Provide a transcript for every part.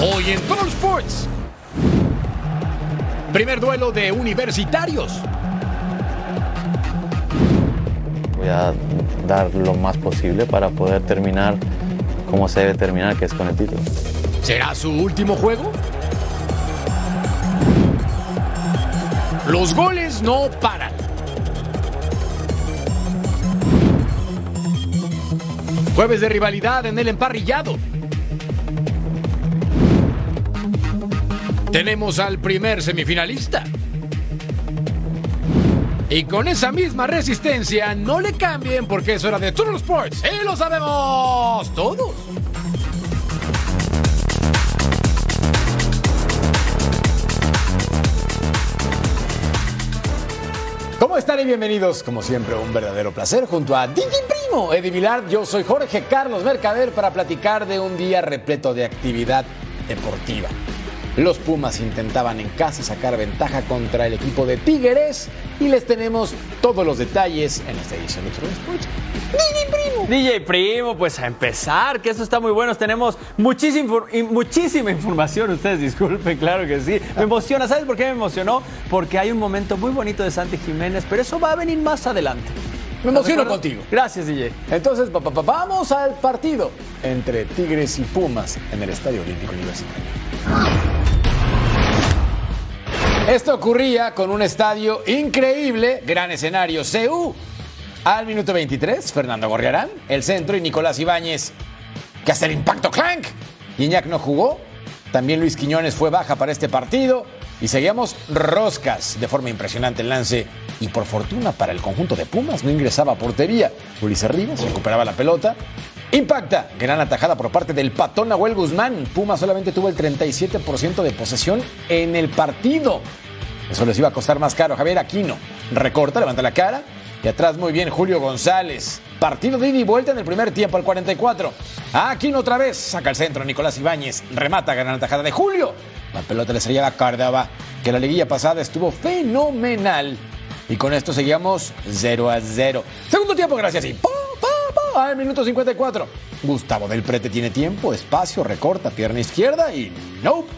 Hoy en Total Sports. Primer duelo de universitarios. Voy a dar lo más posible para poder terminar como se debe terminar, que es con el título. ¿Será su último juego? Los goles no paran. Jueves de rivalidad en el emparrillado. Tenemos al primer semifinalista. Y con esa misma resistencia, no le cambien porque es hora de Total Sports. ¡Y lo sabemos todos! ¿Cómo están y bienvenidos? Como siempre, un verdadero placer junto a Digi Primo, Eddie Vilar. Yo soy Jorge Carlos Mercader para platicar de un día repleto de actividad deportiva. Los Pumas intentaban en casa sacar ventaja contra el equipo de Tigres y les tenemos todos los detalles en esta edición de Sports. DJ Primo. DJ Primo, pues a empezar, que esto está muy bueno. Tenemos muchísima, muchísima información, ustedes disculpen, claro que sí. Me emociona, ¿sabes por qué me emocionó? Porque hay un momento muy bonito de Santi Jiménez, pero eso va a venir más adelante. Me emociono contigo. Gracias, DJ. Entonces, pa, pa, pa, vamos al partido entre Tigres y Pumas en el Estadio Olímpico Universitario. Esto ocurría con un estadio increíble, gran escenario, CU. Al minuto 23, Fernando Gorriarán, el centro y Nicolás Ibáñez, que hace el impacto clank. Iñak no jugó, también Luis Quiñones fue baja para este partido y seguíamos roscas de forma impresionante el lance y por fortuna para el conjunto de Pumas no ingresaba a portería. Ulises Rivas recuperaba la pelota. Impacta, gran atajada por parte del patón Nahuel Guzmán. Pumas solamente tuvo el 37% de posesión en el partido. Eso les iba a costar más caro. Javier Aquino recorta, levanta la cara y atrás muy bien Julio González. Partido de ida y vuelta en el primer tiempo al 44. Aquino otra vez, saca el centro Nicolás Ibáñez, remata, gran atajada de Julio. La pelota le sería a Cárdenas, que la liguilla pasada estuvo fenomenal. Y con esto seguíamos 0 a 0. Segundo tiempo, gracias. Y pa, al minuto 54. Gustavo del Prete tiene tiempo, espacio, recorta, pierna izquierda y nope.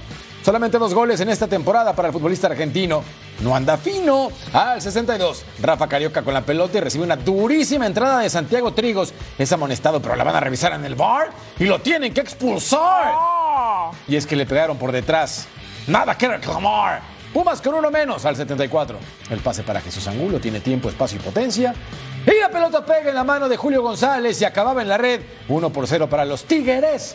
Solamente dos goles en esta temporada para el futbolista argentino. No anda fino. Al 62, Rafa Carioca con la pelota y recibe una durísima entrada de Santiago Trigos. Es amonestado, pero la van a revisar en el bar y lo tienen que expulsar. Y es que le pegaron por detrás. Nada que reclamar. Pumas con uno menos al 74. El pase para Jesús Angulo tiene tiempo, espacio y potencia. Y la pelota pega en la mano de Julio González y acababa en la red. 1 por 0 para los Tigres.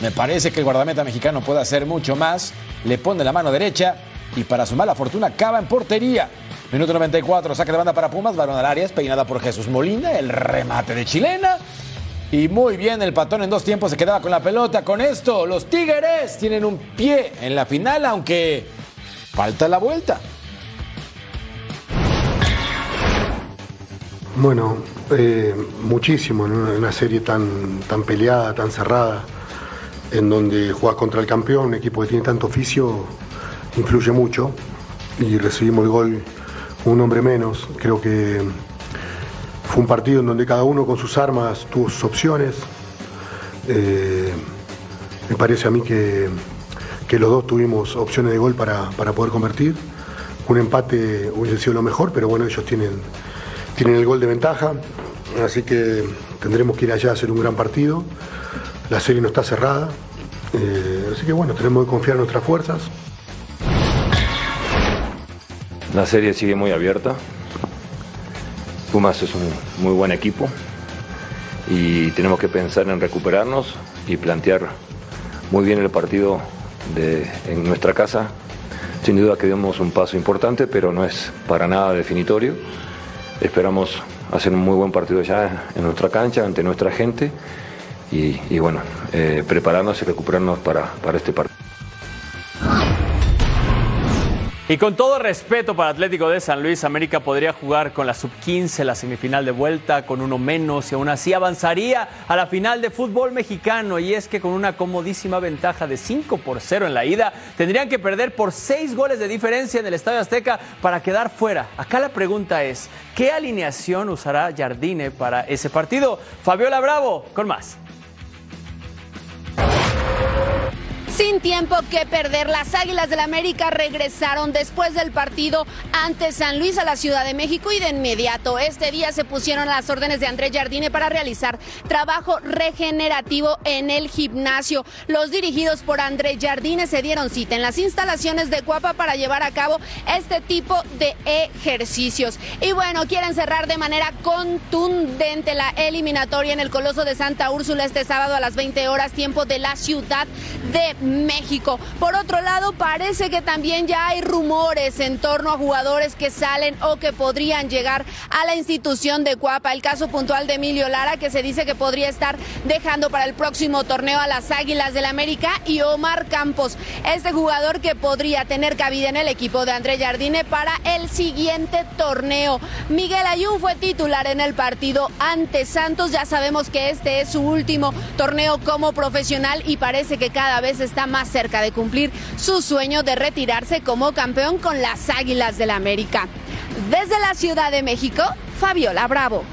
Me parece que el guardameta mexicano puede hacer mucho más. Le pone la mano derecha y para su mala fortuna acaba en portería. Minuto 94, saque de banda para Pumas, balón al área, peinada por Jesús Molina, el remate de chilena. Y muy bien, el patón en dos tiempos se quedaba con la pelota. Con esto, los Tigres tienen un pie en la final, aunque falta la vuelta. Bueno, eh, muchísimo en una, serie tan, tan peleada, tan cerrada en donde juegas contra el campeón, un equipo que tiene tanto oficio, influye mucho. Y recibimos el gol un hombre menos. Creo que fue un partido en donde cada uno con sus armas tuvo sus opciones. Eh, me parece a mí que, que, los dos tuvimos opciones de gol para, para, poder convertir. Un empate hubiese sido lo mejor, pero bueno, ellos tienen, tienen el gol de ventaja. Así que tendremos que ir allá a hacer un gran partido. La serie no está cerrada, eh, así que bueno, tenemos que confiar en nuestras fuerzas. La serie sigue muy abierta. Pumas es un muy buen equipo y tenemos que pensar en recuperarnos y plantear muy bien el partido en nuestra casa. Sin duda que demos un paso importante, pero no es para nada definitorio. Esperamos hacer un muy buen partido ya en nuestra cancha, ante nuestra gente y, y bueno, eh, prepararnos y recuperarnos para, para este partido. Y con todo respeto para Atlético de San Luis, América podría jugar con la sub-15 la semifinal de vuelta con uno menos y aún así avanzaría a la final de fútbol mexicano. Y es que con una comodísima ventaja de 5 por 0 en la ida, tendrían que perder por 6 goles de diferencia en el Estadio Azteca para quedar fuera. Acá la pregunta es, ¿qué alineación usará Jardine para ese partido? Fabiola Bravo, con más. Sin tiempo que perder, las Águilas del América regresaron después del partido ante San Luis a la Ciudad de México y de inmediato este día se pusieron las órdenes de Andrés Jardine para realizar trabajo regenerativo en el gimnasio. Los dirigidos por Andrés Jardine se dieron cita en las instalaciones de Cuapa para llevar a cabo este tipo de ejercicios. Y bueno, quieren cerrar de manera contundente la eliminatoria en el Coloso de Santa Úrsula este sábado a las 20 horas tiempo de la Ciudad de México. Por otro lado, parece que también ya hay rumores en torno a jugadores que salen o que podrían llegar a la institución de Cuapa. El caso puntual de Emilio Lara, que se dice que podría estar dejando para el próximo torneo a las Águilas del América, y Omar Campos, este jugador que podría tener cabida en el equipo de André Jardine para el siguiente torneo. Miguel Ayun fue titular en el partido ante Santos. Ya sabemos que este es su último torneo como profesional y parece que cada vez está más cerca de cumplir su sueño de retirarse como campeón con las Águilas del la América. Desde la Ciudad de México, Fabiola Bravo.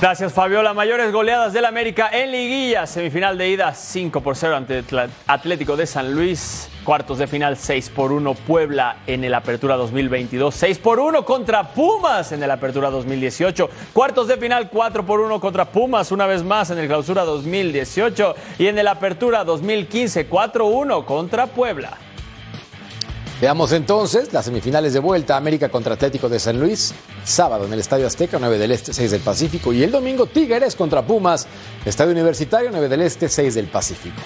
Gracias, Fabiola. Mayores goleadas del América en liguilla. Semifinal de ida 5 por 0 ante Atlético de San Luis. Cuartos de final 6 por 1 Puebla en el Apertura 2022. 6 por 1 contra Pumas en el Apertura 2018. Cuartos de final 4 por 1 contra Pumas una vez más en el Clausura 2018. Y en el Apertura 2015 4-1 contra Puebla. Veamos entonces las semifinales de vuelta, América contra Atlético de San Luis, sábado en el Estadio Azteca, 9 del Este, 6 del Pacífico, y el domingo Tigres contra Pumas, Estadio Universitario, 9 del Este, 6 del Pacífico.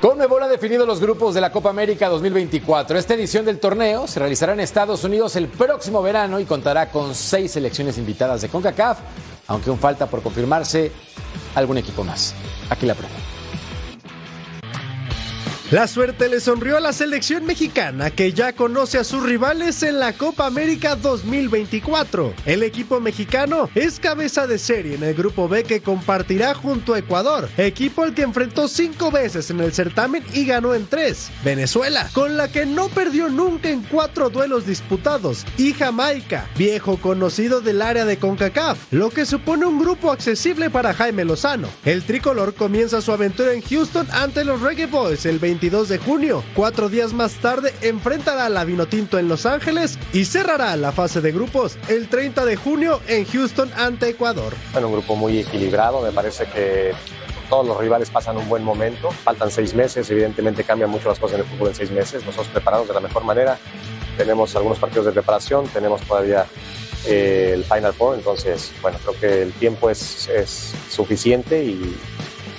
Conmebol ha definido los grupos de la Copa América 2024. Esta edición del torneo se realizará en Estados Unidos el próximo verano y contará con seis selecciones invitadas de CONCACAF, aunque aún falta por confirmarse algún equipo más. Aquí la pregunta. La suerte le sonrió a la selección mexicana que ya conoce a sus rivales en la Copa América 2024. El equipo mexicano es cabeza de serie en el grupo B que compartirá junto a Ecuador, equipo al que enfrentó cinco veces en el certamen y ganó en tres. Venezuela, con la que no perdió nunca en cuatro duelos disputados, y Jamaica, viejo conocido del área de CONCACAF, lo que supone un grupo accesible para Jaime Lozano. El tricolor comienza su aventura en Houston ante los Reggae Boys el 20 22 de junio. Cuatro días más tarde enfrentará a la Vinotinto en Los Ángeles y cerrará la fase de grupos el 30 de junio en Houston ante Ecuador. Bueno, un grupo muy equilibrado, me parece que todos los rivales pasan un buen momento, faltan seis meses, evidentemente cambian mucho las cosas en el fútbol en seis meses, nosotros preparados de la mejor manera, tenemos algunos partidos de preparación, tenemos todavía eh, el Final Four, entonces, bueno, creo que el tiempo es, es suficiente y,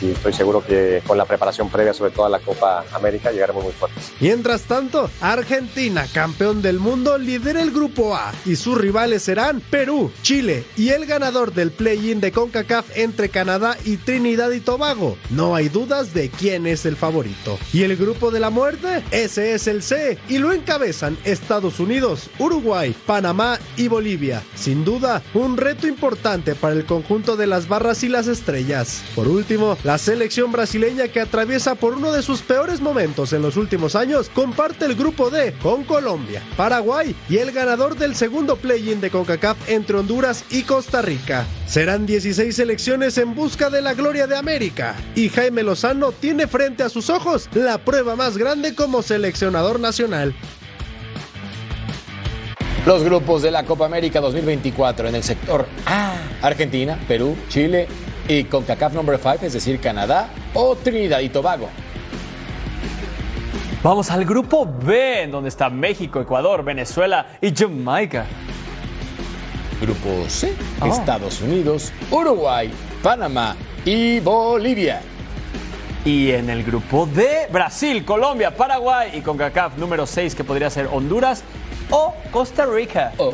y estoy seguro que con la preparación previa, sobre todo a la Copa América, llegaremos muy fuertes. Mientras tanto, Argentina, campeón del mundo, lidera el grupo A y sus rivales serán Perú, Chile y el ganador del play-in de CONCACAF entre Canadá y Trinidad y Tobago. No hay dudas de quién es el favorito. ¿Y el grupo de la muerte? Ese es el C y lo encabezan Estados Unidos, Uruguay, Panamá y Bolivia. Sin duda, un reto importante para el conjunto de las barras y las estrellas. Por último, la selección brasileña que atraviesa por uno de sus peores momentos en los últimos años comparte el grupo D con Colombia, Paraguay y el ganador del segundo play-in de CONCACAF entre Honduras y Costa Rica. Serán 16 selecciones en busca de la gloria de América y Jaime Lozano tiene frente a sus ojos la prueba más grande como seleccionador nacional. Los grupos de la Copa América 2024 en el sector A, Argentina, Perú, Chile y CONCACAF number 5, es decir, Canadá o Trinidad y Tobago. Vamos al grupo B, en donde está México, Ecuador, Venezuela y Jamaica. Grupo C, oh. Estados Unidos, Uruguay, Panamá y Bolivia. Y en el grupo D, Brasil, Colombia, Paraguay y CONCACAF número 6, que podría ser Honduras o Costa Rica. Oh.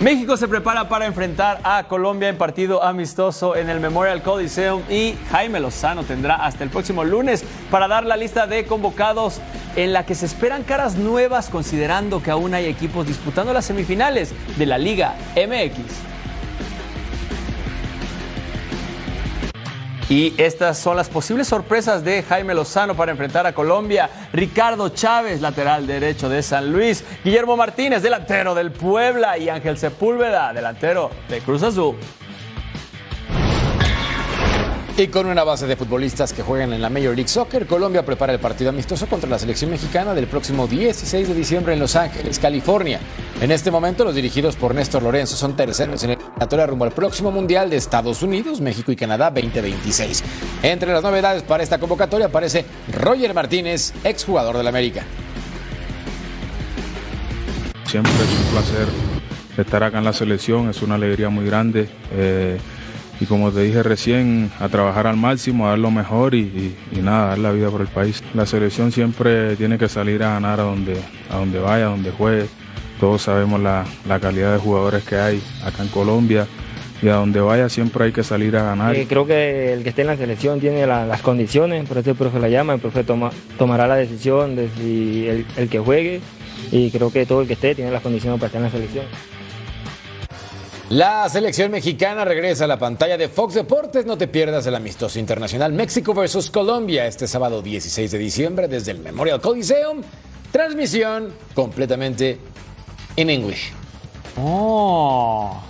México se prepara para enfrentar a Colombia en partido amistoso en el Memorial Coliseum y Jaime Lozano tendrá hasta el próximo lunes para dar la lista de convocados en la que se esperan caras nuevas considerando que aún hay equipos disputando las semifinales de la Liga MX. Y estas son las posibles sorpresas de Jaime Lozano para enfrentar a Colombia. Ricardo Chávez, lateral derecho de San Luis. Guillermo Martínez, delantero del Puebla. Y Ángel Sepúlveda, delantero de Cruz Azul. Y con una base de futbolistas que juegan en la Major League Soccer, Colombia prepara el partido amistoso contra la selección mexicana del próximo 16 de diciembre en Los Ángeles, California. En este momento, los dirigidos por Néstor Lorenzo son terceros en el eliminatoria rumbo al próximo Mundial de Estados Unidos, México y Canadá 2026. Entre las novedades para esta convocatoria aparece Roger Martínez, exjugador del América. Siempre es un placer estar acá en la selección, es una alegría muy grande. Eh, y como te dije recién, a trabajar al máximo, a dar lo mejor y, nada, dar la vida por el país. La selección siempre tiene que salir a ganar a donde, a donde vaya, a donde juegue. Todos sabemos la, calidad de jugadores que hay acá en Colombia y a donde vaya siempre hay que salir a ganar. Eh, creo que el que esté en la selección tiene las condiciones, por eso el profe la llama, el profe toma, tomará la decisión de si el, el que juegue y creo que todo el que esté tiene las condiciones para estar en la selección. La selección mexicana regresa a la pantalla de Fox Deportes. No te pierdas el amistoso internacional México versus Colombia este sábado 16 de diciembre desde el Memorial Coliseum. Transmisión completamente en English. Oh.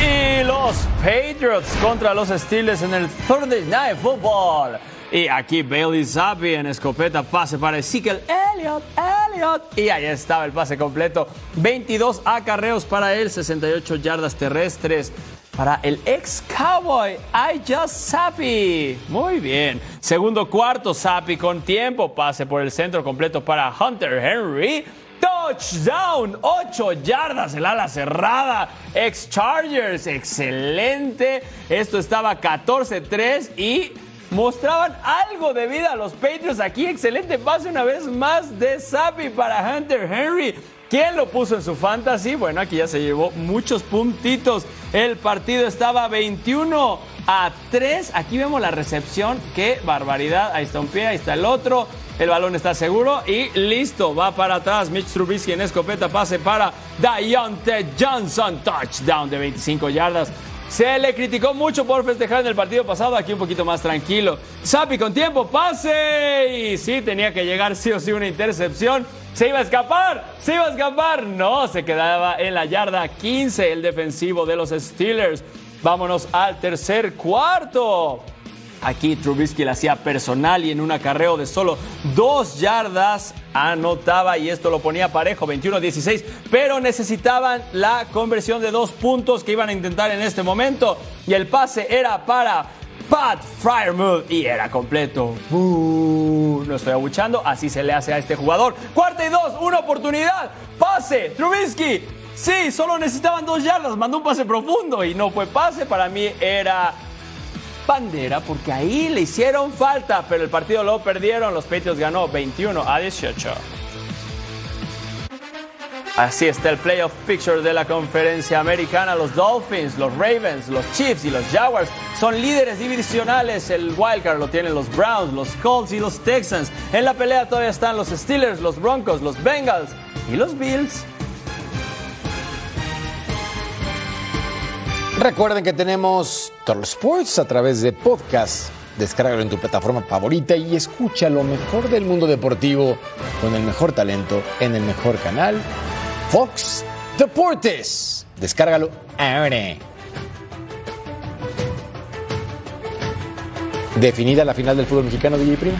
Y los Patriots contra los Steelers en el Thursday Night Football. Y aquí Bailey Zappi en escopeta, pase para Ezekiel Elliott, Elliott. Y ahí estaba el pase completo. 22 acarreos para él, 68 yardas terrestres para el ex Cowboy, I Just Sappy. Muy bien. Segundo cuarto, Sappy con tiempo. Pase por el centro completo para Hunter Henry. Touchdown, 8 yardas, el ala cerrada. Ex Chargers, excelente. Esto estaba 14-3 y mostraban algo de vida a los Patriots aquí. Excelente pase una vez más de Sapi para Hunter Henry. ¿Quién lo puso en su fantasy? Bueno, aquí ya se llevó muchos puntitos. El partido estaba 21 a 3. Aquí vemos la recepción. Qué barbaridad. Ahí está un pie, ahí está el otro. El balón está seguro y listo. Va para atrás. Mitch Trubisky en escopeta. Pase para Dionte Johnson. Touchdown de 25 yardas. Se le criticó mucho por festejar en el partido pasado, aquí un poquito más tranquilo. Sapi con tiempo, pase. Y sí, tenía que llegar sí o sí una intercepción. ¿Se iba a escapar? ¿Se iba a escapar? No, se quedaba en la yarda 15 el defensivo de los Steelers. Vámonos al tercer cuarto. Aquí Trubisky la hacía personal y en un acarreo de solo dos yardas anotaba y esto lo ponía parejo, 21-16, pero necesitaban la conversión de dos puntos que iban a intentar en este momento y el pase era para Pat Fryermuth y era completo. no estoy abuchando, así se le hace a este jugador. Cuarta y dos, una oportunidad, pase, Trubisky. Sí, solo necesitaban dos yardas, mandó un pase profundo y no fue pase, para mí era bandera porque ahí le hicieron falta, pero el partido lo perdieron. Los Patriots ganó 21 a 18. Así está el playoff picture de la conferencia americana. Los Dolphins, los Ravens, los Chiefs y los Jaguars son líderes divisionales. El wildcard lo tienen los Browns, los Colts y los Texans. En la pelea todavía están los Steelers, los Broncos, los Bengals y los Bills. Recuerden que tenemos Total Sports a través de podcast. Descárgalo en tu plataforma favorita y escucha lo mejor del mundo deportivo con el mejor talento en el mejor canal, Fox Deportes. Descárgalo ahora. Definida la final del fútbol mexicano, DJ Prima.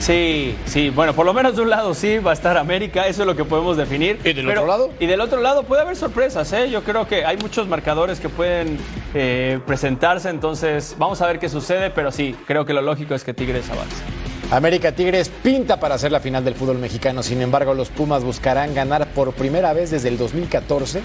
Sí, sí, bueno, por lo menos de un lado sí va a estar América, eso es lo que podemos definir. ¿Y del otro lado? Y del otro lado puede haber sorpresas, ¿eh? Yo creo que hay muchos marcadores que pueden eh, presentarse, entonces vamos a ver qué sucede, pero sí, creo que lo lógico es que Tigres avance. América Tigres pinta para hacer la final del fútbol mexicano, sin embargo los Pumas buscarán ganar por primera vez desde el 2014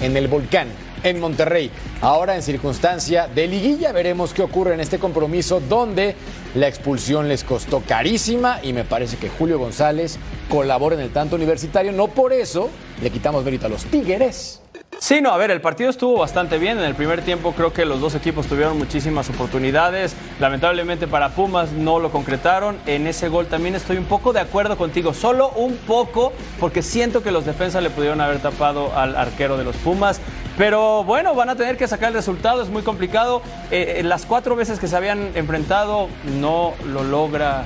en el Volcán, en Monterrey. Ahora en circunstancia de liguilla veremos qué ocurre en este compromiso donde la expulsión les costó carísima y me parece que Julio González colabora en el tanto universitario. No por eso le quitamos mérito a los Tigres. Sí, no, a ver, el partido estuvo bastante bien. En el primer tiempo creo que los dos equipos tuvieron muchísimas oportunidades. Lamentablemente para Pumas no lo concretaron. En ese gol también estoy un poco de acuerdo contigo, solo un poco, porque siento que los defensas le pudieron haber tapado al arquero de los Pumas. Pero bueno, van a tener que sacar el resultado, es muy complicado. Eh, las cuatro veces que se habían enfrentado no lo logra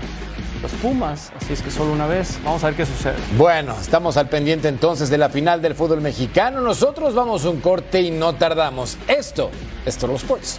los Pumas, así es que solo una vez. Vamos a ver qué sucede. Bueno, estamos al pendiente entonces de la final del fútbol mexicano. Nosotros vamos a un corte y no tardamos. Esto es Toro Sports.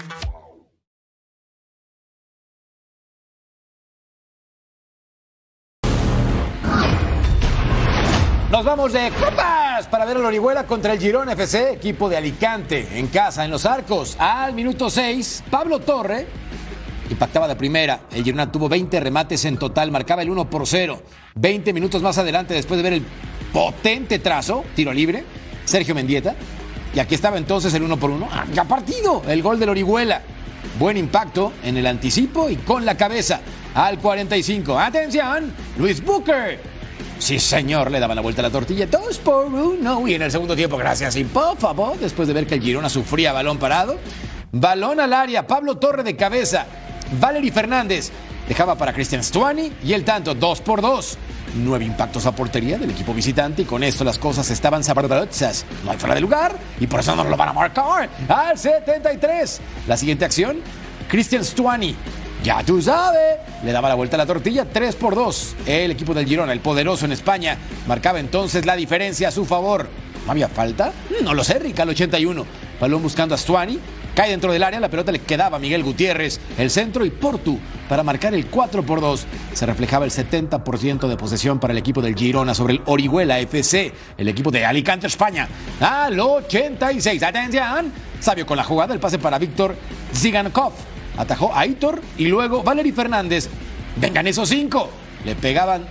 Nos vamos de copas para ver al Orihuela contra el Girón FC, equipo de Alicante, en casa, en los arcos. Al minuto 6, Pablo Torre impactaba de primera. El Girona tuvo 20 remates en total, marcaba el 1 por 0. 20 minutos más adelante, después de ver el potente trazo, tiro libre, Sergio Mendieta. Y aquí estaba entonces el 1 por 1. ¡Ah, ya partido! El gol del Orihuela. Buen impacto en el anticipo y con la cabeza. Al 45. ¡Atención! Luis Booker Sí, señor, le daban la vuelta a la tortilla. Dos por uno. Y en el segundo tiempo, gracias y por favor, después de ver que el Girona sufría balón parado. Balón al área, Pablo Torre de cabeza. Valery Fernández dejaba para Cristian Stuani y el tanto, dos por dos. Nueve impactos a portería del equipo visitante y con esto las cosas estaban sabrosas. No hay fuera de lugar y por eso no lo van a marcar. Al 73. La siguiente acción, Cristian Stuani ya tú sabes, le daba la vuelta a la tortilla 3 por 2. El equipo del Girona, el poderoso en España, marcaba entonces la diferencia a su favor. ¿No había falta? No lo sé, Rica, al 81. Balón buscando a Stuani. Cae dentro del área, la pelota le quedaba a Miguel Gutiérrez, el centro y Portu para marcar el 4 por 2. Se reflejaba el 70% de posesión para el equipo del Girona sobre el Orihuela FC, el equipo de Alicante, España. Al 86. Atención. Sabio con la jugada, el pase para Víctor Zigankov atajó a Aitor y luego Valery Fernández. Vengan esos cinco. Le pegaban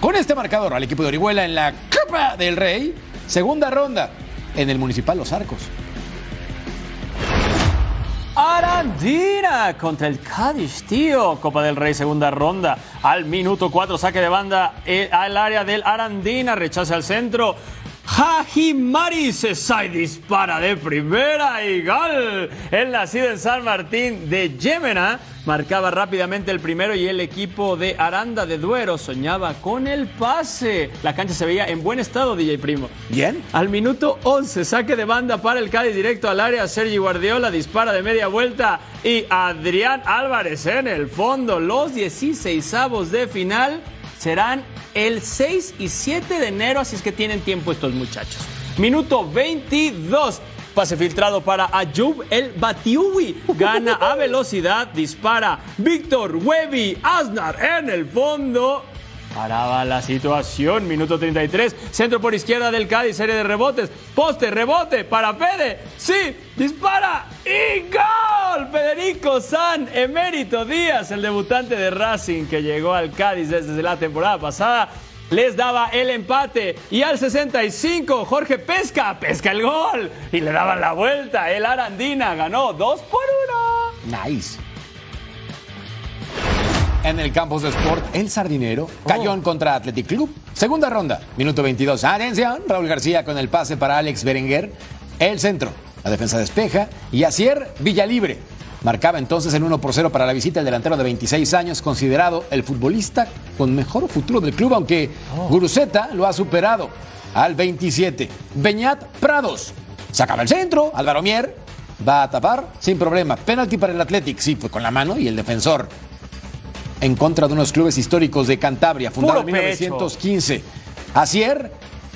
con este marcador al equipo de Orihuela en la Copa del Rey. Segunda ronda en el Municipal Los Arcos. Arandina contra el Cádiz, tío. Copa del Rey, segunda ronda. Al minuto 4, saque de banda eh, al área del Arandina. Rechaza al centro. Hajimari Sesai dispara de primera y gol. El nacido en San Martín de Yemena marcaba rápidamente el primero y el equipo de Aranda de Duero soñaba con el pase. La cancha se veía en buen estado, DJ Primo. Bien. Al minuto 11, saque de banda para el Cádiz directo al área. Sergi Guardiola dispara de media vuelta y Adrián Álvarez en el fondo. Los 16 avos de final serán el 6 y 7 de enero, así es que tienen tiempo estos muchachos. Minuto 22. Pase filtrado para Ayub el Batiui. Gana a velocidad, dispara Víctor Webby Asnar en el fondo. Paraba la situación, minuto 33, centro por izquierda del Cádiz, serie de rebotes, poste, rebote para Pede, sí, dispara y gol. Federico San, emérito Díaz, el debutante de Racing que llegó al Cádiz desde la temporada pasada, les daba el empate. Y al 65 Jorge Pesca, pesca el gol. Y le daban la vuelta, el Arandina ganó 2 por 1. Nice. En el campus de Sport, el Sardinero cayó en contra Athletic Club. Segunda ronda, minuto 22. Atención, Raúl García con el pase para Alex Berenguer. El centro, la defensa despeja y Asier Villalibre. Marcaba entonces el 1 por 0 para la visita el delantero de 26 años, considerado el futbolista con mejor futuro del club, aunque Guruceta lo ha superado al 27. Beñat Prados. Sacaba el centro, Álvaro Mier va a tapar sin problema. Penalti para el Athletic, sí, fue con la mano y el defensor en contra de unos clubes históricos de Cantabria, fundado en pecho. 1915. Asier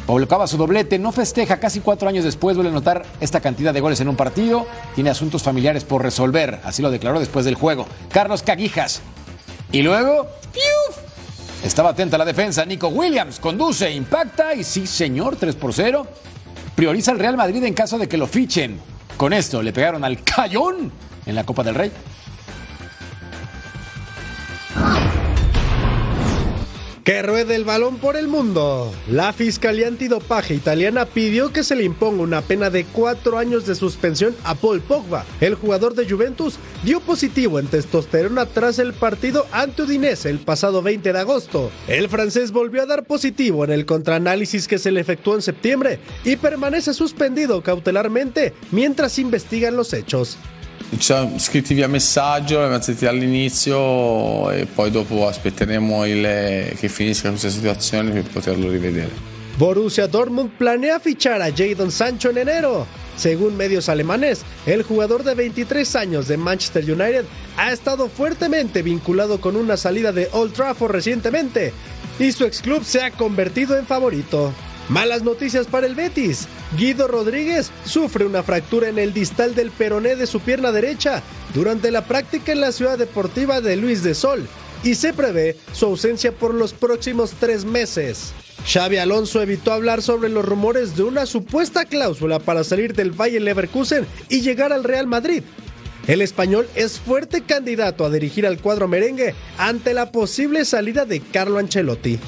colocaba su doblete, no festeja, casi cuatro años después vuelve a anotar esta cantidad de goles en un partido, tiene asuntos familiares por resolver, así lo declaró después del juego. Carlos Caguijas. Y luego, ¡piuf! estaba atenta la defensa, Nico Williams conduce, impacta y sí señor, 3 por 0. Prioriza el Real Madrid en caso de que lo fichen. Con esto le pegaron al Cayón en la Copa del Rey. Que ruede el balón por el mundo. La Fiscalía Antidopaje italiana pidió que se le imponga una pena de cuatro años de suspensión a Paul Pogba. El jugador de Juventus dio positivo en testosterona tras el partido ante Udinese el pasado 20 de agosto. El francés volvió a dar positivo en el contraanálisis que se le efectuó en septiembre y permanece suspendido cautelarmente mientras investigan los hechos. Ci siamo scritti via messaggio, l'abbiamo sentiti all'inizio e poi dopo aspetteremo il- che finisca questa situazione per poterlo rivedere. Borussia Dortmund planea fichar a Jadon Sancho en enero. Según medios alemanes, el jugador de 23 años de Manchester United ha estado fuertemente vinculado con una salida de Old Trafford recientemente y su ex club se ha convertido en favorito. Malas noticias para el Betis. Guido Rodríguez sufre una fractura en el distal del peroné de su pierna derecha durante la práctica en la ciudad deportiva de Luis de Sol y se prevé su ausencia por los próximos tres meses. Xavi Alonso evitó hablar sobre los rumores de una supuesta cláusula para salir del Valle Leverkusen y llegar al Real Madrid. El español es fuerte candidato a dirigir al cuadro merengue ante la posible salida de Carlo Ancelotti.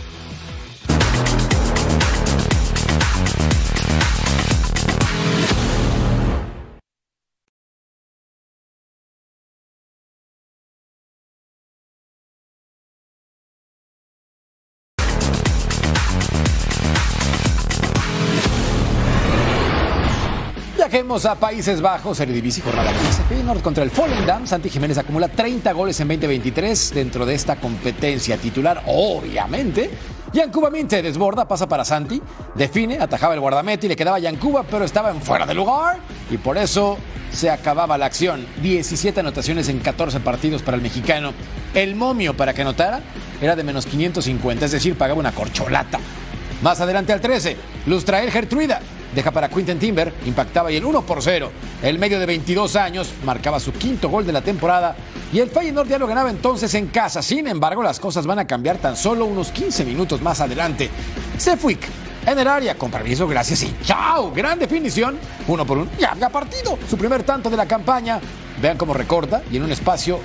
Viajemos a Países Bajos, Eredivisie, jornada 15. Feyenoord contra el Volendam. Santi Jiménez acumula 30 goles en 2023 dentro de esta competencia titular, obviamente. Yancuba Minte desborda, pasa para Santi, define, atajaba el guardameta y le quedaba Yancuba, pero estaba en fuera de lugar y por eso se acababa la acción. 17 anotaciones en 14 partidos para el mexicano. El momio para que anotara era de menos 550, es decir, pagaba una corcholata. Más adelante al 13, Lustrael Gertruida deja para Quinten Timber, impactaba y el 1 por 0. El medio de 22 años marcaba su quinto gol de la temporada y el Feyenoord ya lo ganaba entonces en casa. Sin embargo, las cosas van a cambiar tan solo unos 15 minutos más adelante. Sefuik en el área, con permiso, gracias y chao. Gran definición, uno por uno, ya había partido. Su primer tanto de la campaña. Vean cómo recorta y en un espacio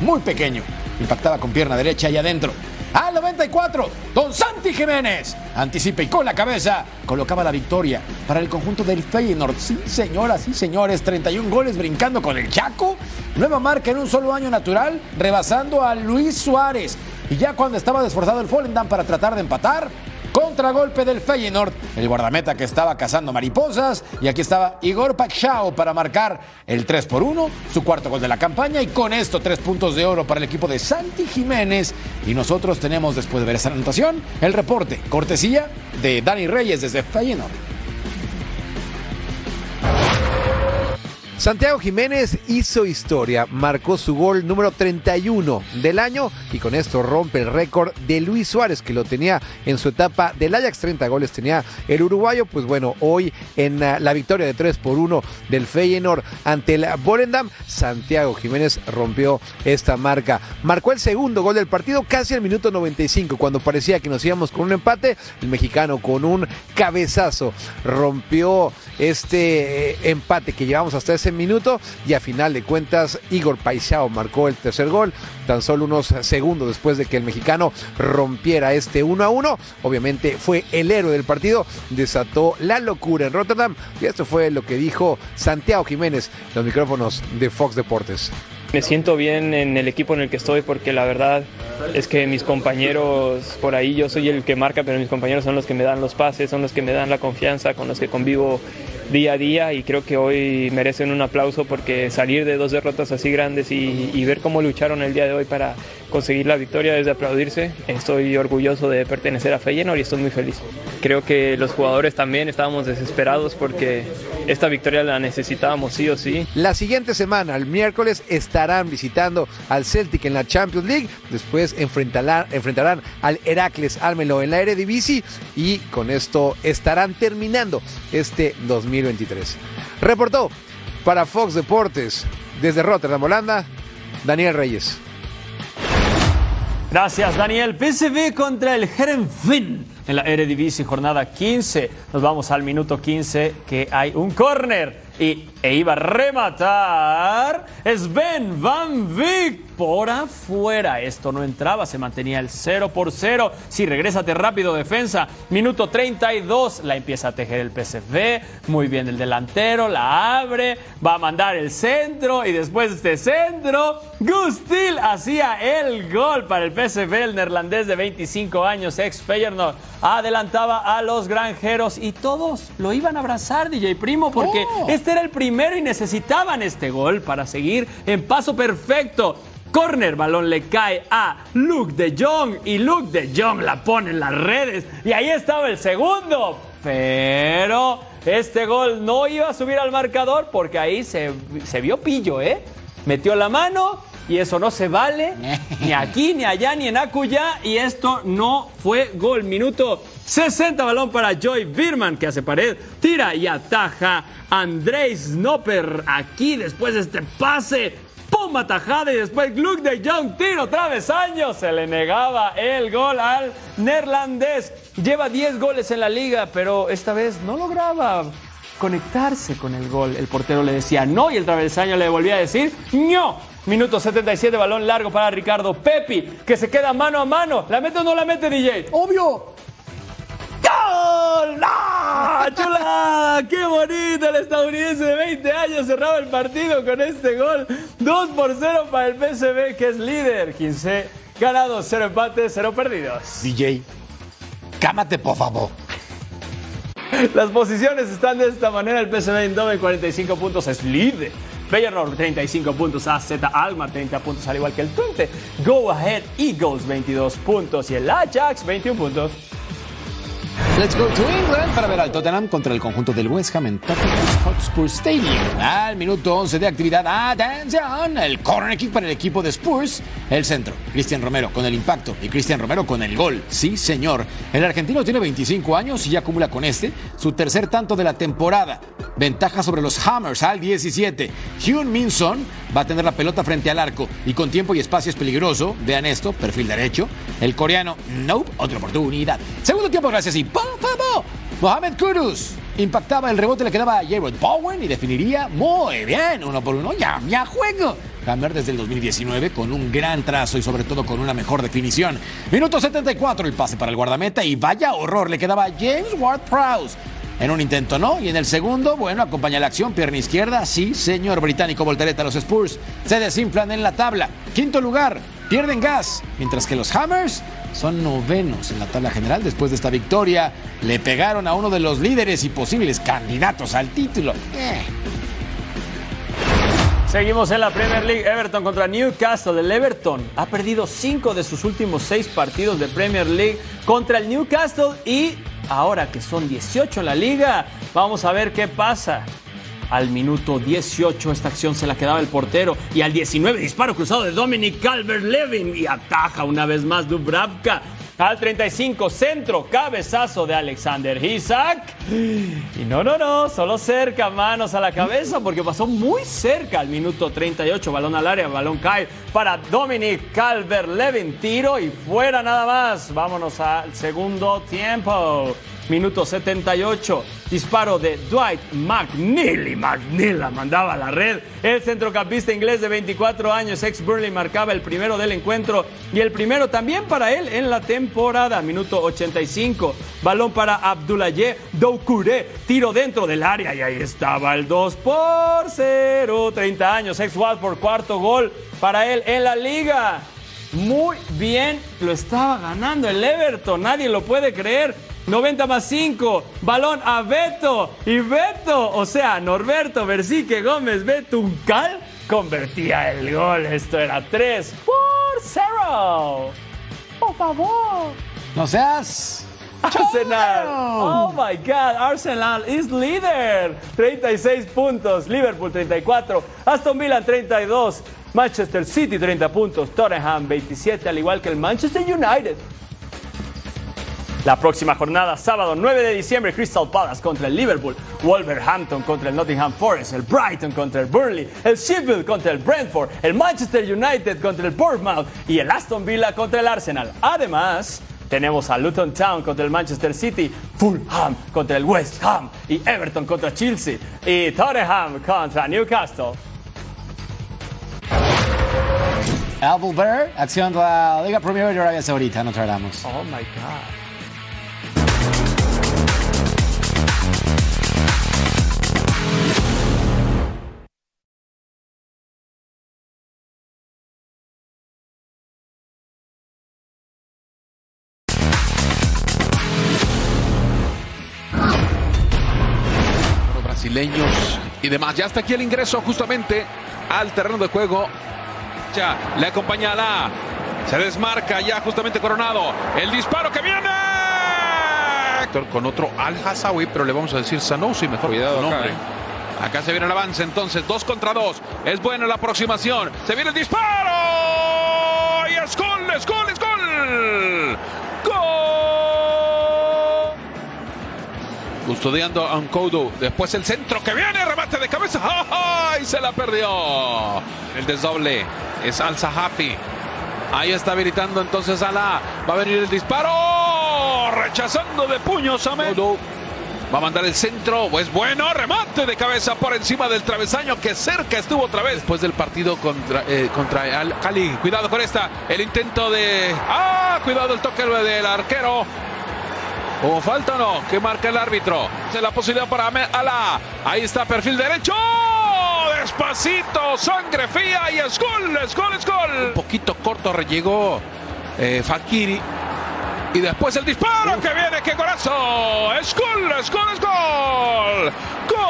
muy pequeño. Impactaba con pierna derecha y adentro. Al 94, Don Santi Jiménez anticipa y con la cabeza colocaba la victoria para el conjunto del Feyenoord. Sí, señoras y señores, 31 goles brincando con el Chaco. Nueva marca en un solo año natural, rebasando a Luis Suárez. Y ya cuando estaba desforzado el Volendam para tratar de empatar, Contragolpe del Feyenoord, el guardameta que estaba cazando mariposas. Y aquí estaba Igor Pachao para marcar el 3 por 1, su cuarto gol de la campaña. Y con esto, tres puntos de oro para el equipo de Santi Jiménez. Y nosotros tenemos, después de ver esa anotación, el reporte, cortesía de Dani Reyes desde Feyenoord. Santiago Jiménez hizo historia, marcó su gol número 31 del año y con esto rompe el récord de Luis Suárez que lo tenía en su etapa del Ajax, 30 goles tenía el uruguayo, pues bueno, hoy en uh, la victoria de 3 por 1 del Feyenoord ante el Volendam, Santiago Jiménez rompió esta marca, marcó el segundo gol del partido casi al minuto 95 cuando parecía que nos íbamos con un empate, el mexicano con un cabezazo rompió este eh, empate que llevamos hasta ese minuto y a final de cuentas Igor Paisao marcó el tercer gol tan solo unos segundos después de que el mexicano rompiera este 1 a 1 obviamente fue el héroe del partido desató la locura en Rotterdam y esto fue lo que dijo Santiago Jiménez los micrófonos de Fox Deportes. Me siento bien en el equipo en el que estoy porque la verdad es que mis compañeros, por ahí yo soy el que marca, pero mis compañeros son los que me dan los pases, son los que me dan la confianza, con los que convivo día a día y creo que hoy merecen un aplauso porque salir de dos derrotas así grandes y, y ver cómo lucharon el día de hoy para conseguir la victoria es de aplaudirse. Estoy orgulloso de pertenecer a Feyenoord y estoy muy feliz. Creo que los jugadores también estábamos desesperados porque esta victoria la necesitábamos sí o sí. La siguiente semana, el miércoles, estarán visitando al Celtic en la Champions League. Después enfrentarán, enfrentarán al Heracles Almelo en la Eredivisie y con esto estarán terminando este 2023. Reportó para Fox Deportes desde Rotterdam, Holanda, Daniel Reyes. Gracias, Daniel. PSV contra el Herenveen en la Eredivisie, jornada 15. Nos vamos al minuto 15, que hay un córner y e iba a rematar Sven Van Vick por afuera. Esto no entraba, se mantenía el 0 por 0. Si regrésate rápido, defensa. Minuto 32, la empieza a tejer el PSV. Muy bien el delantero, la abre, va a mandar el centro y después de este centro, Gustil hacía el gol para el PSV, el neerlandés de 25 años, ex Feyenoord. Adelantaba a los granjeros y todos lo iban a abrazar, DJ Primo, porque este era el primero y necesitaban este gol para seguir en paso perfecto. Corner, balón le cae a Luke de Jong y Luke de Jong la pone en las redes y ahí estaba el segundo. Pero este gol no iba a subir al marcador porque ahí se, se vio pillo, ¿eh? Metió la mano y eso no se vale ni aquí, ni allá, ni en Acuya y esto no fue gol. Minuto 60 balón para Joy Birman que hace pared, tira y ataja Andrei Snopper aquí después de este pase. ¡Pum! Atajada y después Luke de Jong, tiro travesaño. Se le negaba el gol al neerlandés. Lleva 10 goles en la liga, pero esta vez no lograba conectarse con el gol. El portero le decía no y el travesaño le volvía a decir no. Minuto 77, balón largo para Ricardo Pepi, que se queda mano a mano. ¿La mete o no la mete, DJ? Obvio. ¡Gol! ¡Ah! ¡Chulada! ¡Qué bonito! El estadounidense de 20 años cerraba el partido con este gol. 2 por 0 para el PSV, que es líder. 15 ganados, 0 empates, 0 perdidos. DJ, cámate, por favor. Las posiciones están de esta manera. El PSV en 45 puntos es líder. Feyenoord 35 puntos, AZ Almar 30 puntos, al igual que el Twente. Go Ahead Eagles 22 puntos y el Ajax 21 puntos. Let's go to England para ver al Tottenham contra el conjunto del West Ham en Tottenham Hotspur Stadium. Al minuto 11 de actividad, atención, el corner kick para el equipo de Spurs. El centro, Cristian Romero con el impacto y Cristian Romero con el gol. Sí, señor. El argentino tiene 25 años y ya acumula con este su tercer tanto de la temporada. Ventaja sobre los Hammers al 17. Hyun Min Son va a tener la pelota frente al arco y con tiempo y espacio es peligroso. Vean esto, perfil derecho. El coreano, nope, otra oportunidad. Segundo tiempo, gracias y ¡pum, pum! Mohamed Kudus impactaba el rebote, le quedaba a Jared Bowen y definiría muy bien, uno por uno, ya, ya juego. Hammer desde el 2019 con un gran trazo y sobre todo con una mejor definición. Minuto 74, el pase para el guardameta y vaya horror, le quedaba a James Ward-Prowse. En un intento no, y en el segundo, bueno, acompaña la acción, pierna izquierda, sí, señor británico voltereta, los Spurs se desinflan en la tabla. Quinto lugar, pierden gas, mientras que los Hammers son novenos en la tabla general después de esta victoria. Le pegaron a uno de los líderes y posibles candidatos al título. Eh. Seguimos en la Premier League. Everton contra Newcastle. El Everton ha perdido cinco de sus últimos seis partidos de Premier League contra el Newcastle y ahora que son 18 en la liga, vamos a ver qué pasa. Al minuto 18 esta acción se la quedaba el portero y al 19 disparo cruzado de Dominic Calvert-Levin y ataja una vez más Dubravka. Al 35 centro, cabezazo de Alexander Isak. Y no, no, no, solo cerca, manos a la cabeza porque pasó muy cerca al minuto 38, balón al área, balón cae para Dominic Calvert-Levin, tiro y fuera nada más. Vámonos al segundo tiempo. Minuto 78. Disparo de Dwight McNeil. Y McNeil la mandaba a la red. El centrocampista inglés de 24 años, ex Burnley, marcaba el primero del encuentro. Y el primero también para él en la temporada. Minuto 85. Balón para Abdoulaye Doucouré. Tiro dentro del área. Y ahí estaba el 2 por 0. 30 años, ex Watford, cuarto gol para él en la liga. Muy bien, lo estaba ganando el Everton, nadie lo puede creer. 90 más 5. Balón a Beto. Y Beto, o sea, Norberto Versique Gómez Betuncal, convertía el gol. Esto era 3 por 0. Por favor. No seas. Arsenal. Oh my God. Arsenal is leader. 36 puntos. Liverpool 34. Aston Villa 32. Manchester City 30 puntos. Tottenham 27, al igual que el Manchester United. La próxima jornada, sábado 9 de diciembre, Crystal Palace contra el Liverpool, Wolverhampton contra el Nottingham Forest, el Brighton contra el Burnley, el Sheffield contra el Brentford, el Manchester United contra el Bournemouth y el Aston Villa contra el Arsenal. Además, tenemos a Luton Town contra el Manchester City, Fulham contra el West Ham y Everton contra Chelsea y Tottenham contra Newcastle. Albert, acción de la Liga Premier de Arabia Saudita, no tardamos. Oh my God. Y demás. Ya está aquí el ingreso justamente al terreno de juego. Ya le acompaña a la. Se desmarca ya justamente Coronado. El disparo que viene. Con otro Al Hassawi, pero le vamos a decir Sanoussi mejor. Cuidado acá, nombre. Acá se viene el avance entonces, dos contra dos. Es buena la aproximación. Se viene el disparo. Y es gol, es gol, es. Gol. Custodiando a Nkodu. Después el centro que viene, remate de cabeza. ¡Ay! Se la perdió. El desdoble es Al Sahafi. Ahí está habilitando entonces a la. Va a venir el disparo. Rechazando de puños a Medo. Va a mandar el centro. Es bueno. Remate de cabeza por encima del travesaño que cerca estuvo otra vez. Después del partido contra, eh, contra Al Cali. Cuidado con esta. El intento de. ¡Ah! Cuidado el toque del arquero. ¿O falta o no? ¿Qué marca el árbitro? Es la posibilidad para Ame- Ala. Ahí está, perfil derecho. Despacito, sangre fría y es gol, es gol, es gol. Un poquito corto llegó eh, Fakiri. Y después el disparo que viene, qué golazo. Es gol, es gol, es gol. Gol.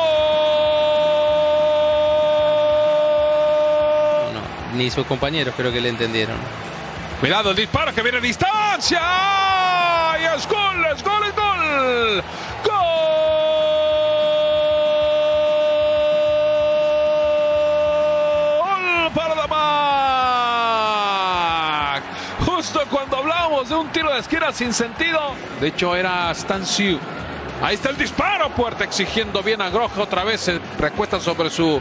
No, ni sus compañeros creo que le entendieron. Cuidado el disparo que viene a distancia. Gol, para. Justo cuando hablamos de un tiro de esquina sin sentido. De hecho era Stan Siu. Ahí está el disparo. Puerta exigiendo bien a Groja otra vez. Se recuesta sobre su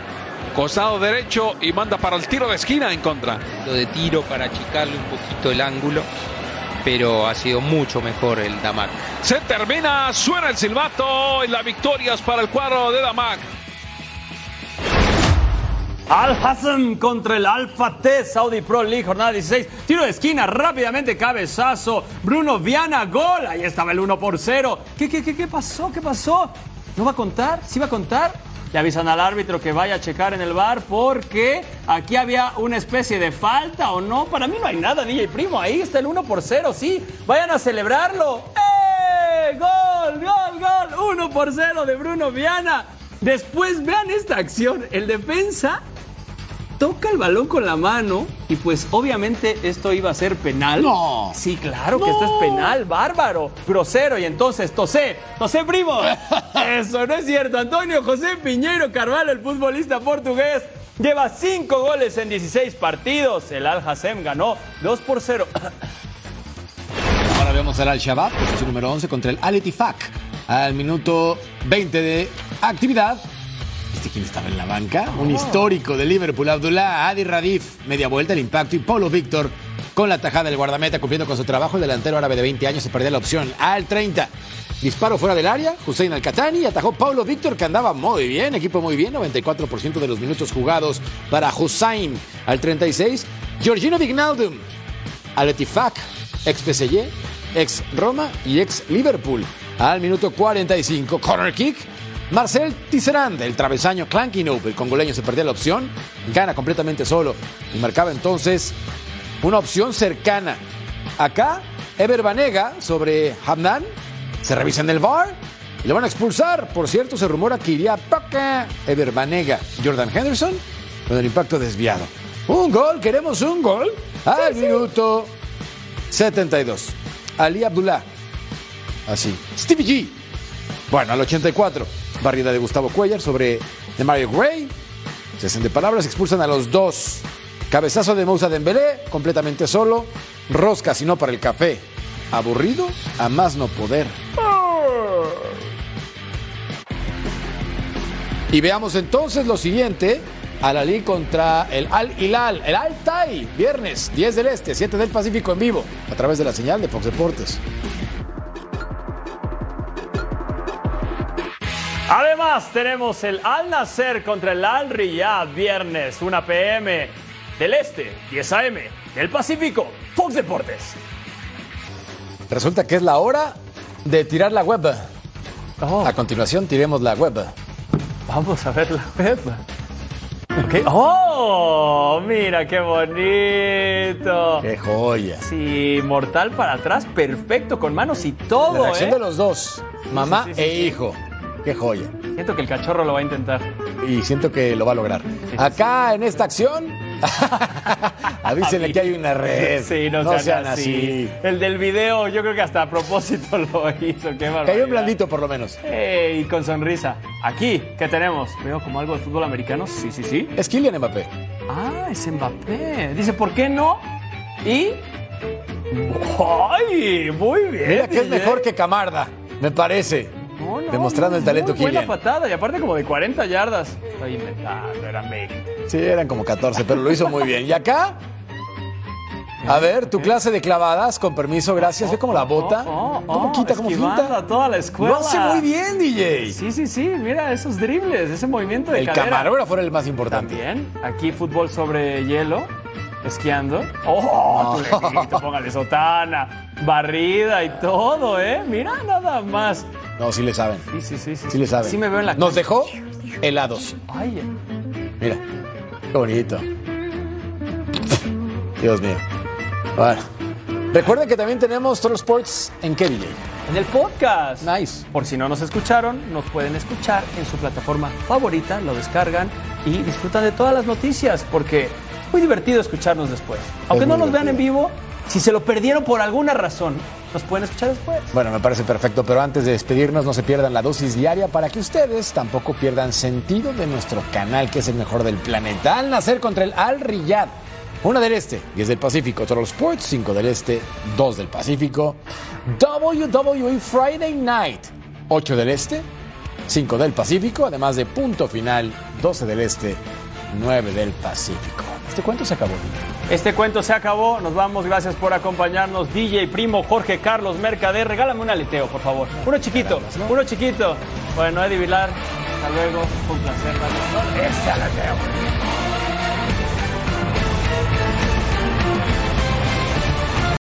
costado derecho y manda para el tiro de esquina en contra. De tiro para achicarle un poquito el ángulo, pero ha sido mucho mejor el Damac. Se termina, suena el silbato y la victoria es para el cuadro de Damac. Al Hassan contra el Alfa T Saudi Pro League, jornada 16. Tiro de esquina, rápidamente cabezazo. Bruno Viana, gol. Ahí estaba el 1 por 0. ¿Qué, qué, qué, qué pasó? ¿Qué pasó? ¿No va a contar? ¿Sí va a contar? Le avisan al árbitro que vaya a checar en el bar porque aquí había una especie de falta o no. Para mí no hay nada, DJ Primo. Ahí está el 1 por 0, sí. Vayan a celebrarlo. ¡Eh! ¡Gol, gol, gol! 1 por 0 de Bruno Viana. Después vean esta acción. El defensa toca el balón con la mano y pues obviamente esto iba a ser penal. No. Sí, claro que esto es penal, bárbaro, grosero y entonces Tosé, Tosé primo. Eso no es cierto. Antonio José Piñeiro Carvalho, el futbolista portugués, lleva cinco goles en 16 partidos. El Al Hassem ganó 2 por 0. Ahora vemos al Al-Shabaab, posición número 11 contra el Al-Etifak. Al minuto 20 de actividad. ¿Este quién estaba en la banca? Un histórico de Liverpool, Abdullah Adi Radif. Media vuelta, el impacto y Paulo Víctor con la tajada del guardameta cumpliendo con su trabajo. El delantero árabe de 20 años se perdía la opción al 30. Disparo fuera del área, Hussein Al-Katani atajó Paulo Víctor que andaba muy bien, equipo muy bien, 94% de los minutos jugados para Hussein al 36. Georgino Vignaldum al Etifak, ex PSG, ex Roma y ex Liverpool. Al minuto 45, corner kick. Marcel Tisserand, el travesaño Clankino, el congoleño se perdía la opción, gana completamente solo y marcaba entonces una opción cercana. Acá, Ever Banega sobre Hamdan, Se revisa en el bar y lo van a expulsar. Por cierto, se rumora que iría Paca, Ever Banega, Jordan Henderson con el impacto desviado. Un gol, queremos un gol. Al minuto 72. Ali Abdullah. Así. Stevie G. Bueno, al 84. Barrida de Gustavo Cuellar sobre de Mario Gray. 60 palabras, expulsan a los dos. Cabezazo de Moussa Dembélé, completamente solo. Rosca, si no para el café. Aburrido, a más no poder. Y veamos entonces lo siguiente. Al Ali contra el Al Hilal, el Al Tai, viernes 10 del Este, 7 del Pacífico en vivo, a través de la señal de Fox Deportes. Además, tenemos el Al Nacer contra el Al Riyad, viernes 1 pm del Este, 10 am del Pacífico, Fox Deportes. Resulta que es la hora de tirar la web. A continuación, tiremos la web. Vamos a ver la web. ¡Oh! Mira qué bonito. ¡Qué joya! Sí, mortal para atrás, perfecto, con manos y todo, La reacción ¿eh? de los dos, mamá sí, sí, e hijo. ¡Qué joya! Siento que el cachorro lo va a intentar. Y siento que lo va a lograr. Acá en esta acción, avísenle que hay una red. Sí, no, sean, así. El del video, yo creo que hasta a propósito lo hizo. Qué. Cayó blandito por lo menos. Ey, con sonrisa. Aquí, ¿qué tenemos? Veo como algo de fútbol americano. Sí, sí, sí. Es Kylian Mbappé. Ah, es Mbappé. Dice, ¿por qué no? Y. ¡Ay! Muy bien. Mira que es mejor que Camarda, me parece. No, no, Demostrando el talento muy buena patada y aparte como de 40 yardas. Estoy inventando, era mérito. Sí, eran como 14, pero lo hizo muy bien. ¿Y acá? A ver, tu clase de clavadas, con permiso, gracias. Ve cómo la bota. Oh, ¿Cómo oh, quita, cómo finta? a toda la escuela. Lo hace muy bien, DJ. Sí, sí, sí. Mira esos dribles, ese movimiento de El cadera. camarógrafo era el más importante. También. Aquí fútbol sobre hielo, esquiando. ¡Oh! tu Benito, póngale sotana, barrida y todo, ¿eh? Mira nada más. No, sí le saben. Sí, sí, sí. Sí, Sí le saben. Sí me veo en la Nos dejó helados. Ay, Mira, qué bonito. Dios mío. Bueno. Recuerden que también tenemos Total Sports en qué, DJ? En el podcast. Nice. Por si no nos escucharon, nos pueden escuchar en su plataforma favorita, lo descargan y disfrutan de todas las noticias porque es muy divertido escucharnos después. Aunque Es no nos vean en vivo, si se lo perdieron por alguna razón, nos pueden escuchar después. Bueno, me parece perfecto, pero antes de despedirnos, no se pierdan la dosis diaria para que ustedes tampoco pierdan sentido de nuestro canal, que es el mejor del planeta. Al nacer contra el Al Riyad. Una del Este, 10 del Pacífico, Total Sports, 5 del Este, 2 del Pacífico. WWE Friday Night, 8 del Este, 5 del Pacífico, además de punto final, 12 del Este, 9 del Pacífico. Este cuento se acabó. Este cuento se acabó, nos vamos, gracias por acompañarnos. DJ Primo, Jorge Carlos Mercader, regálame un aleteo, por favor. Uno chiquito, uno chiquito. Bueno, Eddie Vilar, hasta luego, un placer. Ese aleteo.